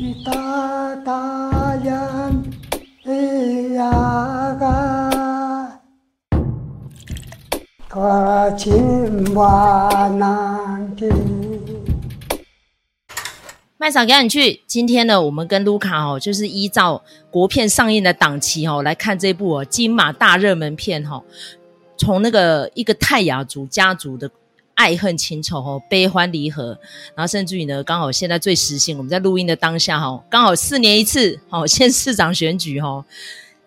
麦嫂赶紧去！今天呢，我们跟卢卡哦，就是依照国片上映的档期哦，来看这部哦金马大热门片哈。从那个一个泰雅族家族的爱恨情仇哦，悲欢离合，然后甚至于呢，刚好现在最时兴，我们在录音的当下哈，刚好四年一次哦，县市长选举哈，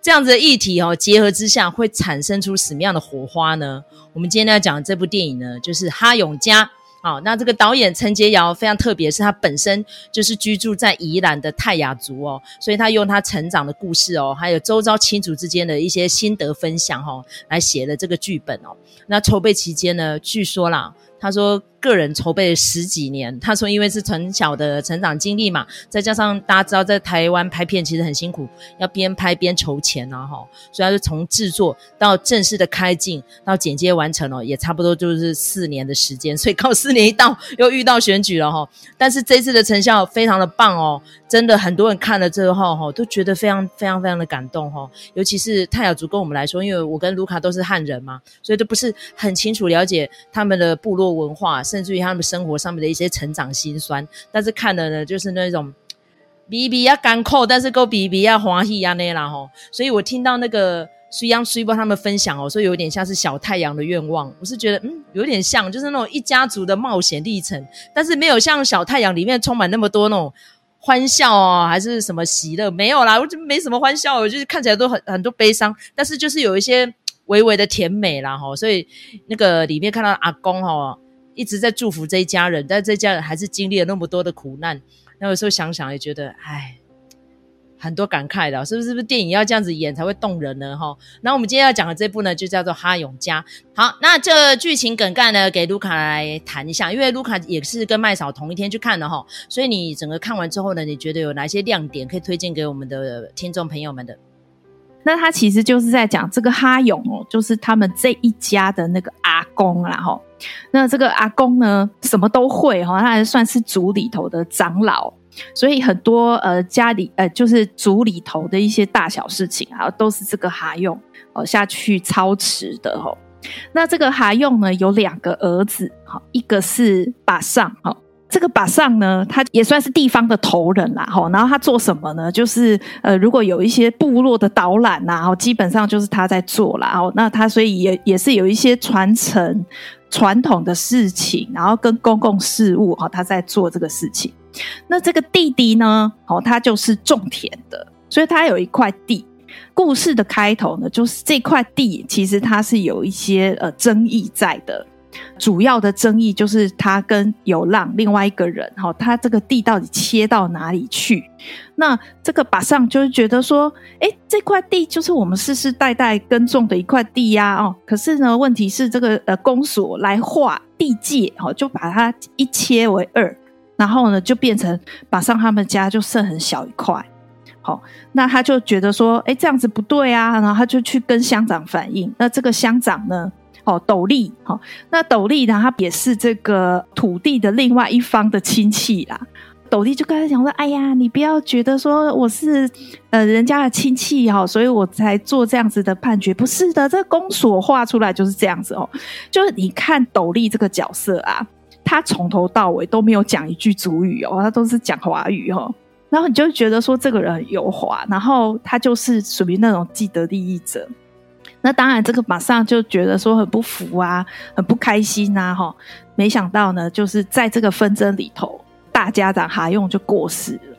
这样子的议题哦，结合之下会产生出什么样的火花呢？我们今天要讲的这部电影呢，就是《哈永家》。好，那这个导演陈洁瑶非常特别，是她本身就是居住在宜兰的泰雅族哦，所以她用她成长的故事哦，还有周遭亲族之间的一些心得分享哦，来写了这个剧本哦。那筹备期间呢，据说啦。他说，个人筹备了十几年。他说，因为是从小的成长经历嘛，再加上大家知道，在台湾拍片其实很辛苦，要边拍边筹钱啊，哈，所以他就从制作到正式的开镜到剪接完成了，也差不多就是四年的时间。所以 靠四年一到，又遇到选举了哈。但是这次的成效非常的棒哦，真的很多人看了之后哈，都觉得非常非常非常的感动哈。尤其是泰雅族跟我们来说，因为我跟卢卡都是汉人嘛，所以都不是很清楚了解他们的部落文化，甚至于他们生活上面的一些成长辛酸，但是看了呢，就是那种比比要干扣，但是够比比要欢喜啊那啦哈。所以我听到那个水央水波他们分享哦，所以有点像是小太阳的愿望，我是觉得嗯，有点像，就是那种一家族的冒险历程，但是没有像小太阳里面充满那么多那种欢笑哦，还是什么喜乐，没有啦，我就没什么欢笑，我就是看起来都很很多悲伤，但是就是有一些。微微的甜美啦，哈，所以那个里面看到阿公哈，一直在祝福这一家人，但这家人还是经历了那么多的苦难，那有时候想想也觉得，唉，很多感慨的，是不是？是不是电影要这样子演才会动人呢？哈，那我们今天要讲的这部呢，就叫做《哈勇家》。好，那这剧情梗概呢，给卢卡来谈一下，因为卢卡也是跟麦嫂同一天去看的哈，所以你整个看完之后呢，你觉得有哪些亮点可以推荐给我们的听众朋友们的？那他其实就是在讲这个哈勇哦，就是他们这一家的那个阿公啦哈。那这个阿公呢，什么都会哈，他还算是族里头的长老，所以很多呃家里呃就是族里头的一些大小事情啊，都是这个哈用哦下去操持的哦。那这个哈用呢，有两个儿子哈，一个是把上哈。这个把上呢，他也算是地方的头人啦，吼，然后他做什么呢？就是呃，如果有一些部落的导览呐，吼，基本上就是他在做啦，哦，那他所以也也是有一些传承传统的事情，然后跟公共事务，哈，他在做这个事情。那这个弟弟呢，哦，他就是种田的，所以他有一块地。故事的开头呢，就是这块地其实它是有一些呃争议在的。主要的争议就是他跟有浪另外一个人，哈，他这个地到底切到哪里去？那这个把上就是觉得说，哎，这块地就是我们世世代代耕种的一块地呀，哦，可是呢，问题是这个呃公所来划地界，哈，就把它一切为二，然后呢，就变成把上他们家就剩很小一块，好，那他就觉得说，哎，这样子不对啊，然后他就去跟乡长反映，那这个乡长呢？哦，斗笠，好，那斗笠呢？他也是这个土地的另外一方的亲戚啦。斗笠就跟他讲说：“哎呀，你不要觉得说我是呃人家的亲戚哈，所以我才做这样子的判决。不是的，这个公所画出来就是这样子哦。就是你看斗笠这个角色啊，他从头到尾都没有讲一句主语哦，他都是讲华语哦。然后你就觉得说这个人很油滑，然后他就是属于那种既得利益者。”那当然，这个马上就觉得说很不服啊，很不开心呐，哈！没想到呢，就是在这个纷争里头，大家长哈用就过世了。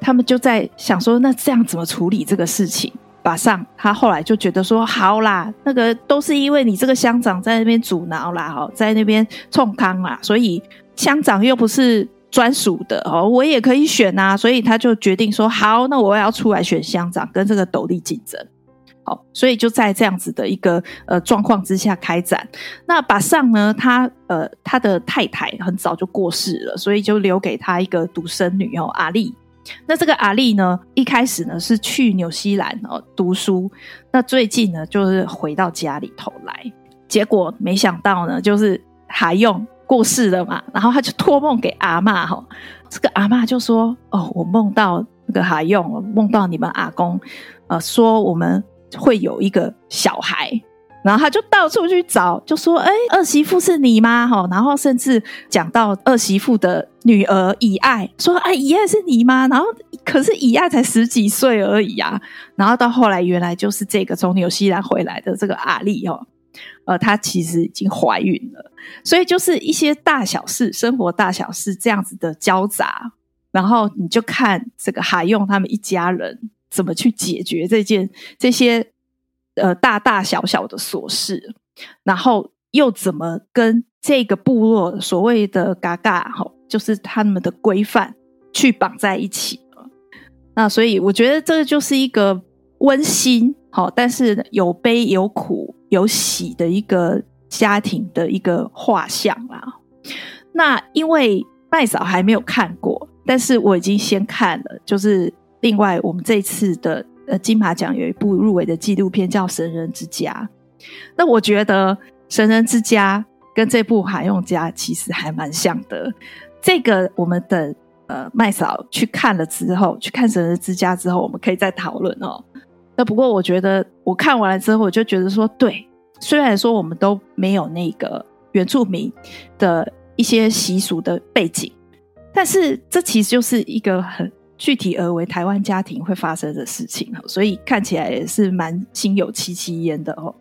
他们就在想说，那这样怎么处理这个事情？马上他后来就觉得说，好啦，那个都是因为你这个乡长在那边阻挠啦，哈，在那边冲康啦，所以乡长又不是专属的哦，我也可以选啊，所以他就决定说，好，那我要出来选乡长，跟这个斗笠竞争。好，所以就在这样子的一个呃状况之下开展。那把上呢，他呃他的太太很早就过世了，所以就留给他一个独生女哦，阿丽。那这个阿丽呢，一开始呢是去纽西兰哦读书，那最近呢就是回到家里头来，结果没想到呢，就是哈勇过世了嘛，然后他就托梦给阿嬷哈，这个阿嬷就说：“哦，我梦到那个哈勇，梦到你们阿公，呃，说我们会有一个小孩。”然后他就到处去找，就说：“哎，二媳妇是你吗？”哈，然后甚至讲到二媳妇的女儿以爱，说：“哎，以爱是你吗？”然后可是以爱才十几岁而已啊。然后到后来，原来就是这个从纽西兰回来的这个阿丽哦，呃，她其实已经怀孕了。所以就是一些大小事，生活大小事这样子的交杂，然后你就看这个海用他们一家人怎么去解决这件这些。呃，大大小小的琐事，然后又怎么跟这个部落所谓的嘎嘎哈，就是他们的规范去绑在一起？那所以我觉得这个就是一个温馨好，但是有悲有苦有喜的一个家庭的一个画像啦。那因为麦嫂还没有看过，但是我已经先看了，就是另外我们这次的。呃，金马奖有一部入围的纪录片叫《神人之家》，那我觉得《神人之家》跟这部《海用家》其实还蛮像的。这个我们等呃麦嫂去看了之后，去看《神人之家》之后，我们可以再讨论哦。那不过我觉得我看完了之后，我就觉得说，对，虽然说我们都没有那个原住民的一些习俗的背景，但是这其实就是一个很。具体而为台湾家庭会发生的事情，所以看起来也是蛮心有戚戚焉的哦。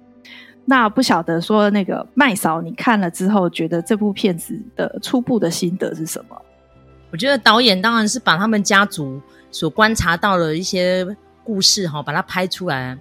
那不晓得说那个麦嫂，你看了之后觉得这部片子的初步的心得是什么？我觉得导演当然是把他们家族所观察到的一些故事哈，把它拍出来，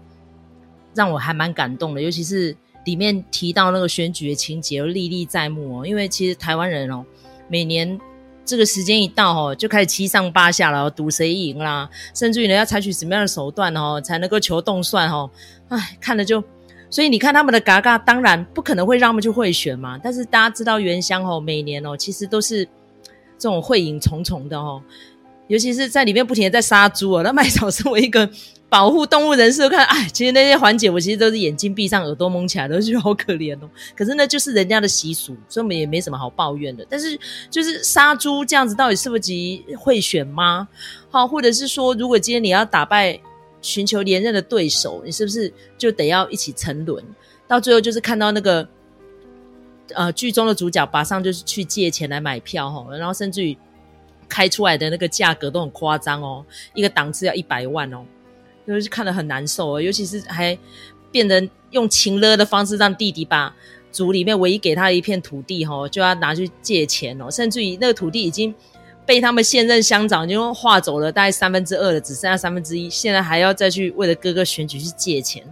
让我还蛮感动的。尤其是里面提到那个选举的情节，历历在目哦。因为其实台湾人哦，每年。这个时间一到哦，就开始七上八下了，赌谁赢啦，甚至于呢要采取什么样的手段哦，才能够求动算哦。哎，看了就，所以你看他们的嘎嘎，当然不可能会让他们去贿选嘛。但是大家知道原乡哦，每年哦，其实都是这种会影重重的哦，尤其是在里面不停的在杀猪哦。那麦草身为一个。保护动物人士都看，哎，其实那些环节我其实都是眼睛闭上，耳朵蒙起来，都觉得好可怜哦。可是那就是人家的习俗，所以我们也没什么好抱怨的。但是就是杀猪这样子，到底是不是会选吗？好，或者是说，如果今天你要打败寻求连任的对手，你是不是就得要一起沉沦？到最后就是看到那个呃剧中的主角马上就是去借钱来买票哈，然后甚至于开出来的那个价格都很夸张哦，一个档次要一百万哦。就是看得很难受，尤其是还变得用情勒的方式让弟弟把族里面唯一给他的一片土地哈，就要拿去借钱哦，甚至于那个土地已经被他们现任乡长就划走了大概三分之二了，只剩下三分之一，现在还要再去为了哥哥选举去借钱，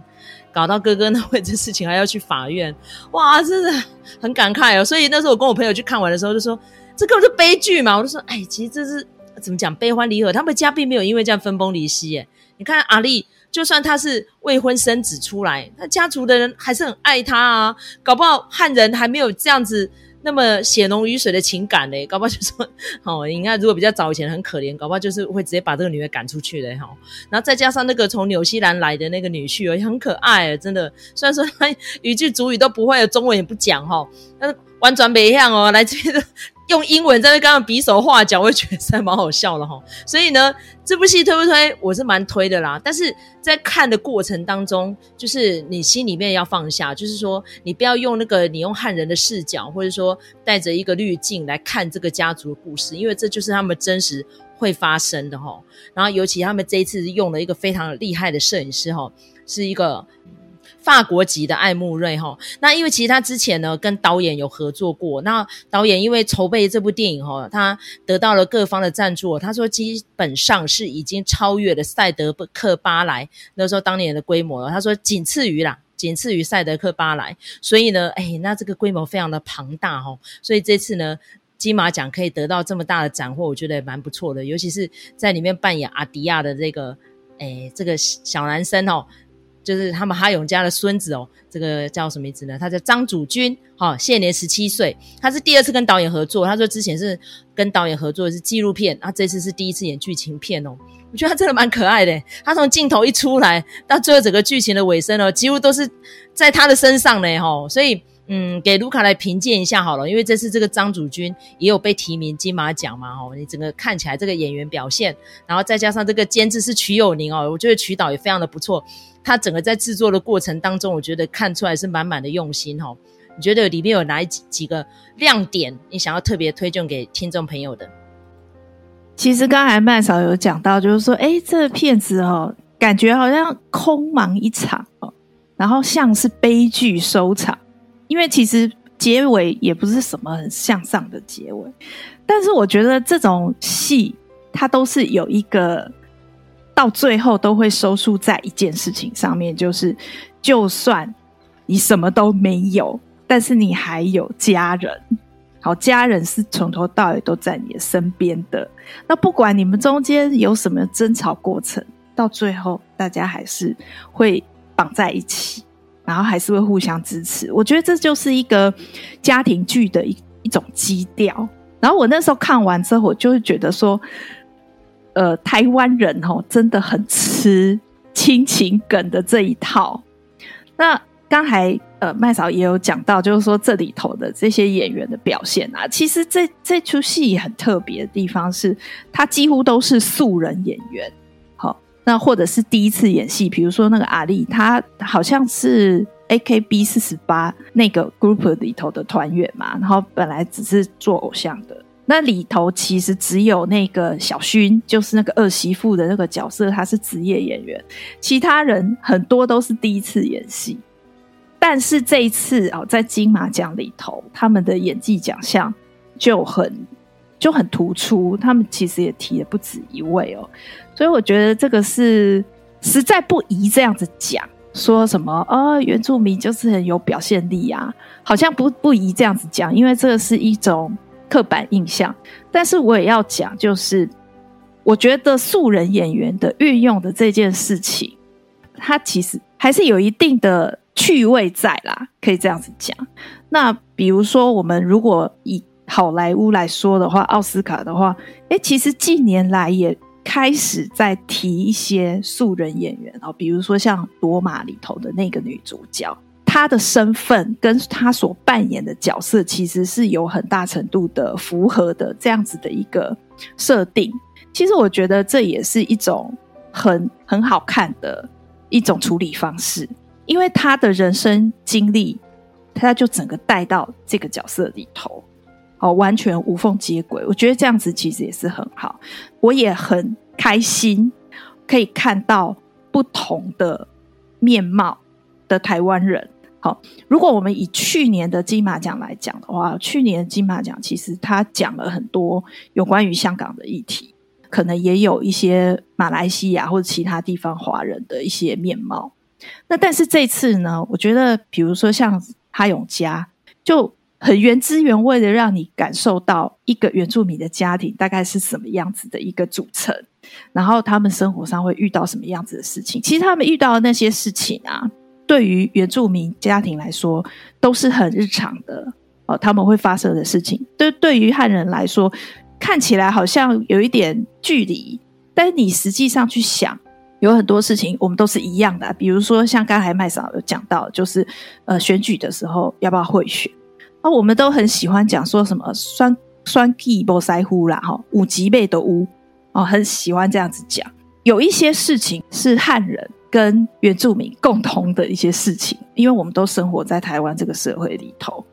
搞到哥哥呢为这事情还要去法院，哇，真的很感慨哦。所以那时候我跟我朋友去看完的时候就说，这根本是悲剧嘛，我就说，哎，其实这是怎么讲悲欢离合，他们家并没有因为这样分崩离析耶。你看阿丽，就算他是未婚生子出来，他家族的人还是很爱他啊。搞不好汉人还没有这样子那么血浓于水的情感嘞。搞不好就说，哦，你看如果比较早以前很可怜，搞不好就是会直接把这个女儿赶出去的哈。然后再加上那个从纽西兰来的那个女婿也很可爱，真的。虽然说他语 句主语都不会，中文也不讲哈，但是婉转北向哦，来这边。用英文在那刚刚比手画脚，我也觉得是还蛮好笑的哈。所以呢，这部戏推不推？我是蛮推的啦。但是在看的过程当中，就是你心里面要放下，就是说你不要用那个你用汉人的视角，或者说带着一个滤镜来看这个家族的故事，因为这就是他们真实会发生的哈。然后尤其他们这一次用了一个非常厉害的摄影师哈，是一个。法国籍的艾慕瑞哈，那因为其实他之前呢跟导演有合作过，那导演因为筹备这部电影哈，他得到了各方的赞助，他说基本上是已经超越了赛德克巴莱那时候当年的规模了，他说仅次于啦，仅次于赛德克巴莱，所以呢，哎，那这个规模非常的庞大哈，所以这次呢金马奖可以得到这么大的斩获，我觉得也蛮不错的，尤其是在里面扮演阿迪亚的这个哎这个小男生哦。就是他们哈永家的孙子哦，这个叫什么名字呢？他叫张祖君，哈、哦，现年十七岁。他是第二次跟导演合作，他说之前是跟导演合作的是纪录片，啊，这次是第一次演剧情片哦。我觉得他真的蛮可爱的，他从镜头一出来到最后整个剧情的尾声哦，几乎都是在他的身上呢，哈、哦。所以，嗯，给卢卡来评鉴一下好了，因为这次这个张祖君也有被提名金马奖嘛，哦，你整个看起来这个演员表现，然后再加上这个监制是瞿友宁哦，我觉得瞿导也非常的不错，他整个在制作的过程当中，我觉得看出来是满满的用心哦。你觉得里面有哪几几个亮点，你想要特别推荐给听众朋友的？其实刚才麦嫂有讲到，就是说，哎，这个片子哦，感觉好像空忙一场哦，然后像是悲剧收场。因为其实结尾也不是什么很向上的结尾，但是我觉得这种戏它都是有一个到最后都会收束在一件事情上面，就是就算你什么都没有，但是你还有家人，好，家人是从头到尾都在你的身边的。那不管你们中间有什么争吵过程，到最后大家还是会绑在一起。然后还是会互相支持，我觉得这就是一个家庭剧的一一种基调。然后我那时候看完之后，我就会觉得说，呃，台湾人哦真的很吃亲情梗的这一套。那刚才呃麦嫂也有讲到，就是说这里头的这些演员的表现啊，其实这这出戏很特别的地方是，他几乎都是素人演员。那或者是第一次演戏，比如说那个阿丽，他好像是 AKB 四十八那个 group 里头的团员嘛，然后本来只是做偶像的。那里头其实只有那个小薰，就是那个二媳妇的那个角色，她是职业演员，其他人很多都是第一次演戏。但是这一次哦，在金马奖里头，他们的演技奖项就很就很突出，他们其实也提了不止一位哦。所以我觉得这个是实在不宜这样子讲，说什么哦，原住民就是很有表现力啊，好像不不宜这样子讲，因为这个是一种刻板印象。但是我也要讲，就是我觉得素人演员的运用的这件事情，它其实还是有一定的趣味在啦，可以这样子讲。那比如说，我们如果以好莱坞来说的话，奥斯卡的话，诶，其实近年来也。开始在提一些素人演员哦，比如说像《罗马》里头的那个女主角，她的身份跟她所扮演的角色其实是有很大程度的符合的，这样子的一个设定。其实我觉得这也是一种很很好看的一种处理方式，因为她的人生经历，她就整个带到这个角色里头。哦，完全无缝接轨，我觉得这样子其实也是很好。我也很开心可以看到不同的面貌的台湾人。好，如果我们以去年的金马奖来讲的话，去年的金马奖其实他讲了很多有关于香港的议题，可能也有一些马来西亚或者其他地方华人的一些面貌。那但是这次呢，我觉得比如说像哈永嘉就。很原汁原味的让你感受到一个原住民的家庭大概是什么样子的一个组成，然后他们生活上会遇到什么样子的事情。其实他们遇到的那些事情啊，对于原住民家庭来说都是很日常的哦，他们会发生的事情。对，对于汉人来说，看起来好像有一点距离，但是你实际上去想，有很多事情我们都是一样的。比如说像刚才麦嫂有讲到，就是呃选举的时候要不要贿选。啊，我们都很喜欢讲说什么双双 G 不塞呼啦，哈，五级背的乌哦，很喜欢这样子讲。有一些事情是汉人跟原住民共同的一些事情，因为我们都生活在台湾这个社会里头。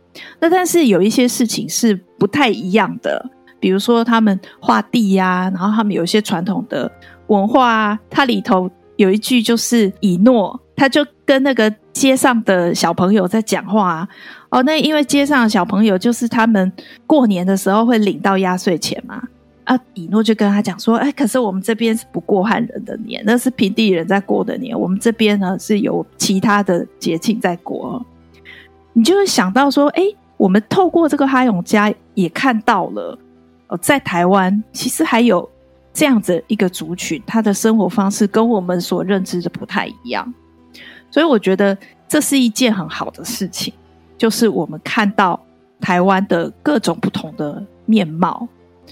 那但是有一些事情是不太一样的，比如说他们画地呀，然后他们有一些传统的文化啊，它里头有一句就是以诺，他就跟那个街上的小朋友在讲话啊。哦，那因为街上的小朋友就是他们过年的时候会领到压岁钱嘛，啊，以诺就跟他讲说，哎，可是我们这边是不过汉人的年，那是平地人在过的年，我们这边呢是有其他的节庆在过。你就会想到说，哎，我们透过这个哈永家也看到了，哦，在台湾其实还有这样子一个族群，他的生活方式跟我们所认知的不太一样，所以我觉得这是一件很好的事情。就是我们看到台湾的各种不同的面貌，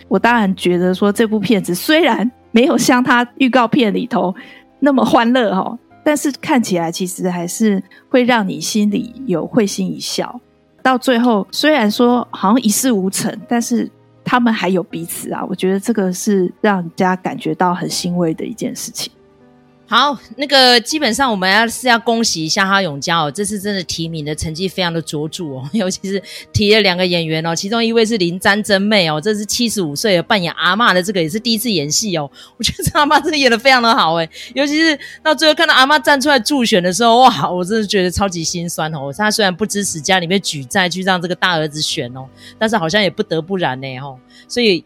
我当然觉得说这部片子虽然没有像它预告片里头那么欢乐哈，但是看起来其实还是会让你心里有会心一笑。到最后虽然说好像一事无成，但是他们还有彼此啊，我觉得这个是让人家感觉到很欣慰的一件事情。好，那个基本上我们要是要恭喜一下哈永嘉哦，这次真的提名的成绩非常的卓著哦，尤其是提了两个演员哦，其中一位是林詹真妹哦，这是七十五岁的扮演阿嬷的这个也是第一次演戏哦，我觉得这阿嬷真的演的非常的好诶，尤其是到最后看到阿嬷站出来助选的时候，哇，我真的觉得超级心酸哦。他虽然不支持家里面举债去让这个大儿子选哦，但是好像也不得不然呢哦，所以，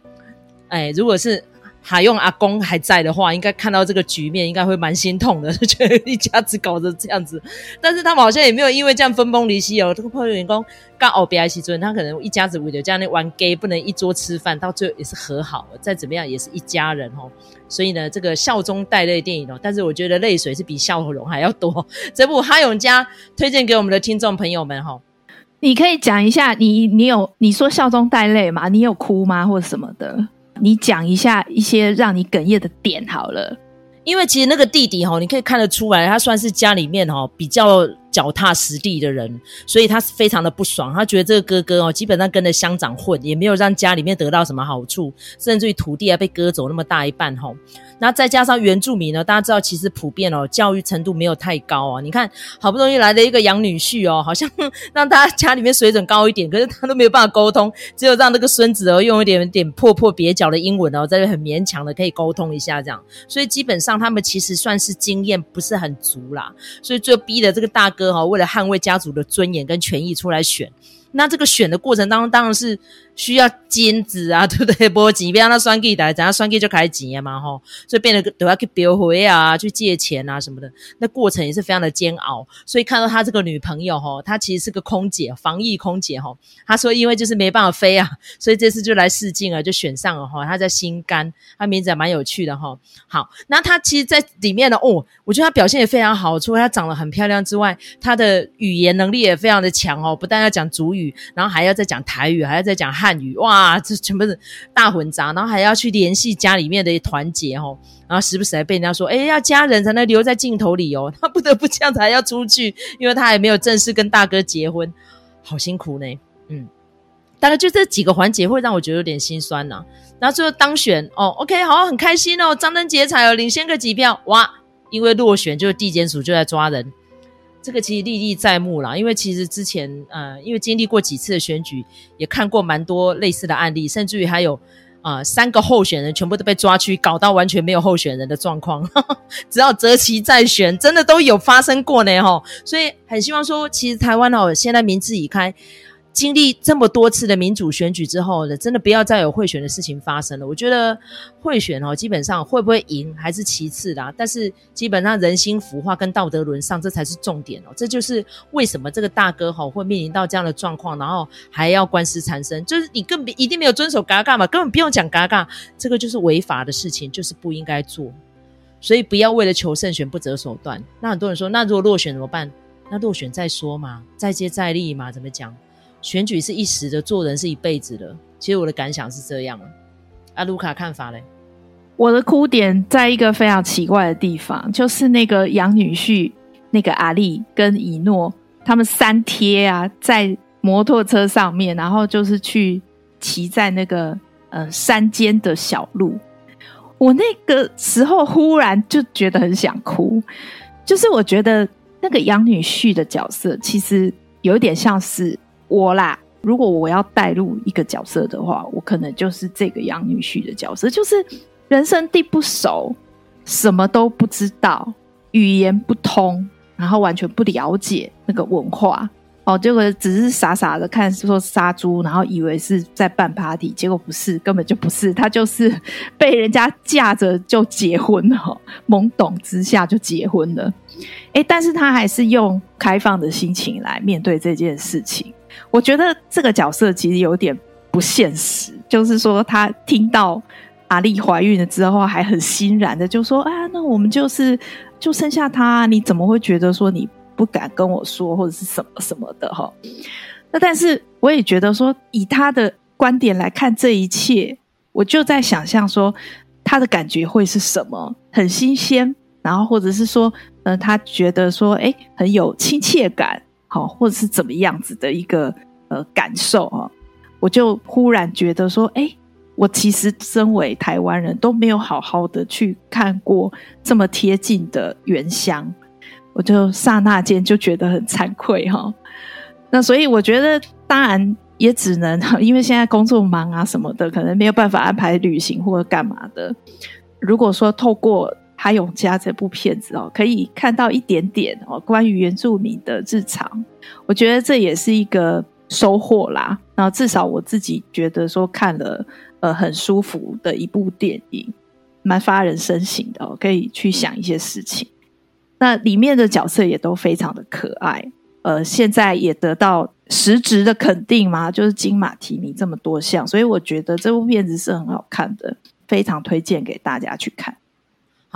哎，如果是。哈用阿公还在的话，应该看到这个局面，应该会蛮心痛的，就觉得一家子搞得这样子。但是他们好像也没有因为这样分崩离析哦。这个朋友员工刚奥比埃西尊，他可能一家子为了这样那玩 gay，不能一桌吃饭，到最后也是和好。再怎么样也是一家人哦。所以呢，这个笑中带泪电影哦，但是我觉得泪水是比笑容还要多。这部哈勇家推荐给我们的听众朋友们哈，你可以讲一下，你你有你说笑中带泪吗？你有哭吗，或者什么的？你讲一下一些让你哽咽的点好了，因为其实那个弟弟哈，你可以看得出来，他算是家里面哈比较脚踏实地的人，所以他是非常的不爽，他觉得这个哥哥哦，基本上跟着乡长混，也没有让家里面得到什么好处，甚至于土地还被割走那么大一半哈。那再加上原住民呢，大家知道其实普遍哦，教育程度没有太高啊。你看好不容易来了一个养女婿哦，好像让他家里面水准高一点，可是他都没有办法沟通，只有让那个孙子哦用一点点破破蹩脚的英文哦，在这很勉强的可以沟通一下这样。所以基本上他们其实算是经验不是很足啦，所以就逼的这个大哥哈，为了捍卫家族的尊严跟权益出来选。那这个选的过程当中，当然是。需要金子啊，对不对？拨钱，别让他算计来，等下算计就开始钱嘛，吼，所以变得都要去标回啊，去借钱啊什么的，那过程也是非常的煎熬。所以看到他这个女朋友，吼，她其实是个空姐，防疫空姐，吼，她说因为就是没办法飞啊，所以这次就来试镜啊，就选上了，吼，她在新干，她名字还蛮有趣的，吼。好，那她其实，在里面呢，哦，我觉得她表现也非常好，除了她长得很漂亮之外，她的语言能力也非常的强哦，不但要讲主语，然后还要再讲台语，还要再讲汉。汉语哇，这全部是大混杂，然后还要去联系家里面的团结哦，然后时不时还被人家说，哎，要家人才能留在镜头里哦，他不得不这样子还要出去，因为他还没有正式跟大哥结婚，好辛苦呢。嗯，大概就这几个环节会让我觉得有点心酸呐、然后最后当选哦，OK，好，很开心哦，张灯结彩哦，领先个几票哇，因为落选，就是地检署就在抓人。这个其实历历在目啦，因为其实之前呃，因为经历过几次的选举，也看过蛮多类似的案例，甚至于还有啊、三个候选人全部都被抓去，搞到完全没有候选人的状况，呵 呵只要择期再选，真的都有发生过呢哈。所以很希望说，其实台湾哦，现在民智已开。经历这么多次的民主选举之后呢，真的不要再有贿选的事情发生了。我觉得贿选哦，基本上会不会赢还是其次啦，但是基本上人心腐化跟道德沦丧，这才是重点哦。这就是为什么这个大哥哈会面临到这样的状况，然后还要官司缠身，就是你根本一定没有遵守嘎嘎嘛，根本不用讲嘎嘎，这个就是违法的事情，就是不应该做。所以不要为了求胜选不择手段。那很多人说，那如果落选怎么办？那落选再说嘛，再接再厉嘛，怎么讲？选举是一时的，做人是一辈子的。其实我的感想是这样。阿卢卡看法嘞？我的哭点在一个非常奇怪的地方，就是那个养女婿，那个阿力跟以诺他们三贴啊，在摩托车上面，然后就是去骑在那个呃山间的小路。我那个时候忽然就觉得很想哭，就是我觉得那个养女婿的角色其实有一点像是。我啦，如果我要带入一个角色的话，我可能就是这个养女婿的角色，就是人生地不熟，什么都不知道，语言不通，然后完全不了解那个文化，哦，结果只是傻傻的看说杀猪，然后以为是在办 party，结果不是，根本就不是，他就是被人家架着就结婚了，懵懂之下就结婚了，诶，但是他还是用开放的心情来面对这件事情。我觉得这个角色其实有点不现实，就是说他听到阿丽怀孕了之后，还很欣然的就说：“啊，那我们就是就生下他，你怎么会觉得说你不敢跟我说或者是什么什么的哈？”那但是我也觉得说，以他的观点来看这一切，我就在想象说他的感觉会是什么，很新鲜，然后或者是说，呃，他觉得说，诶，很有亲切感。好，或者是怎么样子的一个呃感受啊，我就忽然觉得说，哎，我其实身为台湾人都没有好好的去看过这么贴近的原乡，我就刹那间就觉得很惭愧哈。那所以我觉得，当然也只能因为现在工作忙啊什么的，可能没有办法安排旅行或者干嘛的。如果说透过哈勇家这部片子哦，可以看到一点点哦，关于原住民的日常，我觉得这也是一个收获啦。那至少我自己觉得说看了呃很舒服的一部电影，蛮发人深省的哦，可以去想一些事情。那里面的角色也都非常的可爱，呃，现在也得到实质的肯定嘛，就是金马提名这么多项，所以我觉得这部片子是很好看的，非常推荐给大家去看。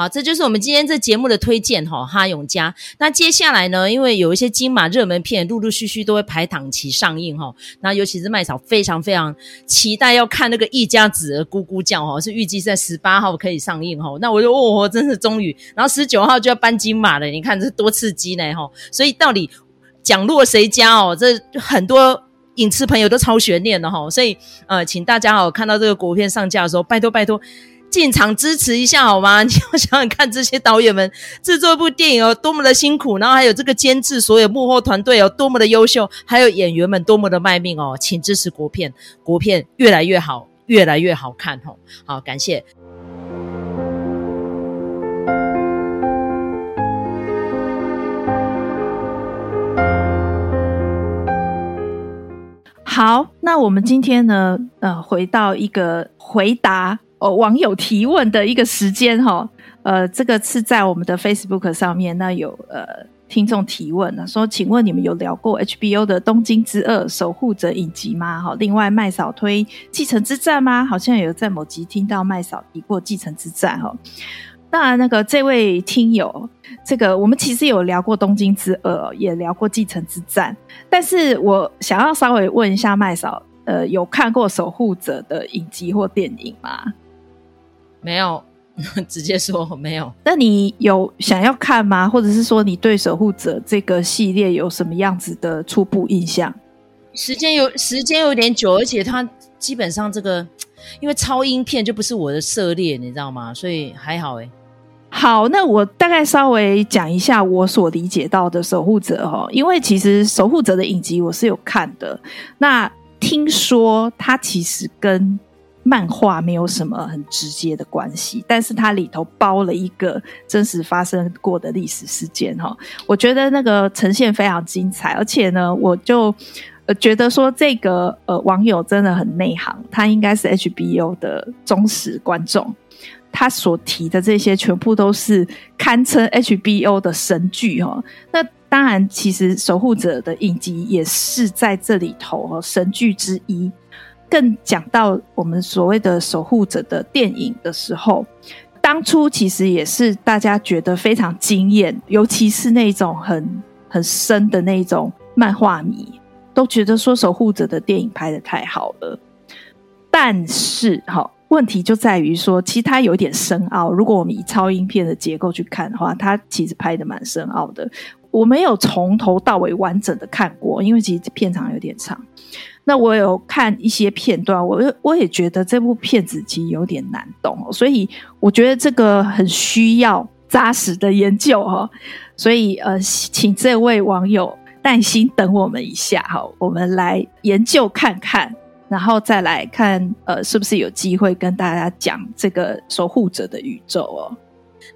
好，这就是我们今天这节目的推荐哈，哈永家。那接下来呢，因为有一些金马热门片陆陆续续都会排档期上映哈，那尤其是麦嫂非常非常期待要看那个一家子的咕咕叫哈，是预计在十八号可以上映哈。那我就哦，真是终于，然后十九号就要颁金马了，你看这多刺激呢哈。所以到底奖落谁家哦？这很多影视朋友都超悬念的哈。所以呃，请大家哦，看到这个国片上架的时候，拜托拜托。进场支持一下好吗？你要想想看，这些导演们制作一部电影哦，多么的辛苦，然后还有这个监制，所有幕后团队哦，多么的优秀，还有演员们多么的卖命哦，请支持国片，国片越来越好，越来越好看哦。好，感谢。好，那我们今天呢，呃，回到一个回答。哦，网友提问的一个时间哈，呃，这个是在我们的 Facebook 上面，那有呃听众提问呢，说，请问你们有聊过 HBO 的《东京之恶守护者》影集吗？哈，另外麦嫂推《继承之战》吗？好像有在某集听到麦嫂提过《继承之战》哈。那，那个这位听友，这个我们其实有聊过《东京之恶》，也聊过《继承之战》，但是我想要稍微问一下麦嫂，呃，有看过《守护者》的影集或电影吗？没有，直接说没有。那你有想要看吗？或者是说你对《守护者》这个系列有什么样子的初步印象？时间有时间有点久，而且它基本上这个因为超英片就不是我的涉猎，你知道吗？所以还好诶。好，那我大概稍微讲一下我所理解到的《守护者》哈，因为其实《守护者》的影集我是有看的。那听说它其实跟漫画没有什么很直接的关系，但是它里头包了一个真实发生过的历史事件哈，我觉得那个呈现非常精彩，而且呢，我就觉得说这个呃网友真的很内行，他应该是 HBO 的忠实观众，他所提的这些全部都是堪称 HBO 的神剧哈。那当然，其实守护者的影集也是在这里头哦神剧之一。更讲到我们所谓的守护者的电影的时候，当初其实也是大家觉得非常惊艳，尤其是那种很很深的那种漫画迷，都觉得说守护者的电影拍得太好了。但是，哈，问题就在于说，其实它有点深奥。如果我们以超英片的结构去看的话，它其实拍得蛮深奥的。我没有从头到尾完整的看过，因为其实片长有点长。那我有看一些片段，我我也觉得这部片子其实有点难懂，哦所以我觉得这个很需要扎实的研究哦。所以呃，请这位网友耐心等我们一下哈，我们来研究看看，然后再来看呃，是不是有机会跟大家讲这个守护者的宇宙哦。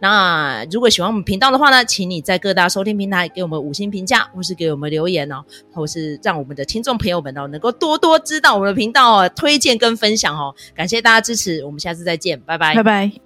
那如果喜欢我们频道的话呢，请你在各大收听平台给我们五星评价，或是给我们留言哦，或是让我们的听众朋友们哦能够多多知道我们的频道哦，推荐跟分享哦，感谢大家支持，我们下次再见，拜拜，拜拜。